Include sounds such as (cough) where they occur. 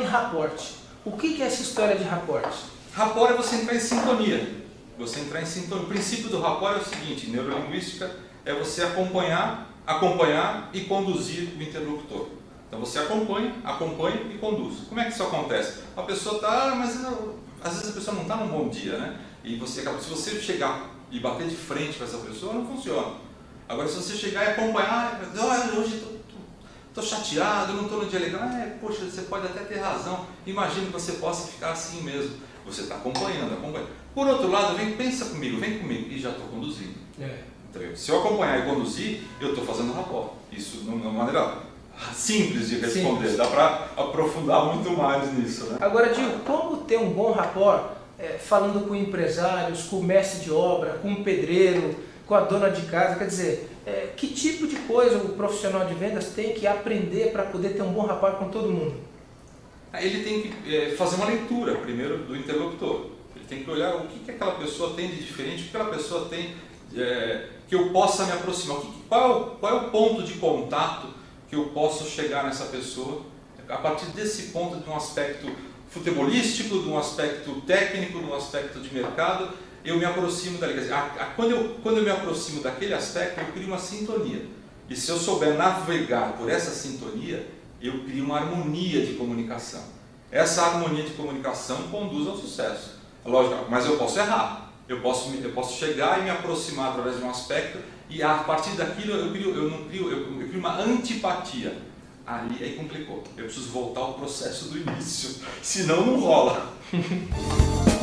em raporte. O que é essa história de raporte? Rapport é você entrar em sintonia. Você entrar em sintonia. O princípio do rapport é o seguinte, neurolinguística é você acompanhar, acompanhar e conduzir o interlocutor. Então você acompanha, acompanha e conduz. Como é que isso acontece? A pessoa está, ah, mas às vezes a pessoa não está num bom dia, né? E você se você chegar e bater de frente com essa pessoa, não funciona. Agora se você chegar e acompanhar, oh, hoje estou chateado, não estou no dia legal, ah, é, poxa, você pode até ter razão. Imagine que você possa ficar assim mesmo. Você está acompanhando, acompanhando. Por outro lado, vem, pensa comigo, vem comigo, e já estou conduzindo. É. Então, se eu acompanhar e conduzir, eu estou fazendo rapport. Isso de uma maneira simples de responder, Sim. dá para aprofundar muito mais nisso. Né? Agora, Dil, como ter um bom rapport é, falando com empresários, com mestre de obra, com pedreiro, com a dona de casa? Quer dizer, é, que tipo de coisa o profissional de vendas tem que aprender para poder ter um bom rapport com todo mundo? Ele tem que é, fazer uma leitura primeiro do interlocutor. Ele tem que olhar o que, que aquela pessoa tem de diferente, o que aquela pessoa tem é, que eu possa me aproximar, qual qual é o ponto de contato que eu posso chegar nessa pessoa a partir desse ponto de um aspecto futebolístico, de um aspecto técnico, de um aspecto de mercado, eu me aproximo dali. Dizer, a, a, quando, eu, quando eu me aproximo daquele aspecto, eu crio uma sintonia. E se eu souber navegar por essa sintonia, eu crio uma harmonia de comunicação. Essa harmonia de comunicação conduz ao sucesso. Lógico, mas eu posso errar. Eu posso, eu posso chegar e me aproximar através de um aspecto e a partir daquilo eu, crio, eu não crio, eu, eu crio uma antipatia. Ali aí complicou. Eu preciso voltar ao processo do início, (laughs) senão não rola. (laughs)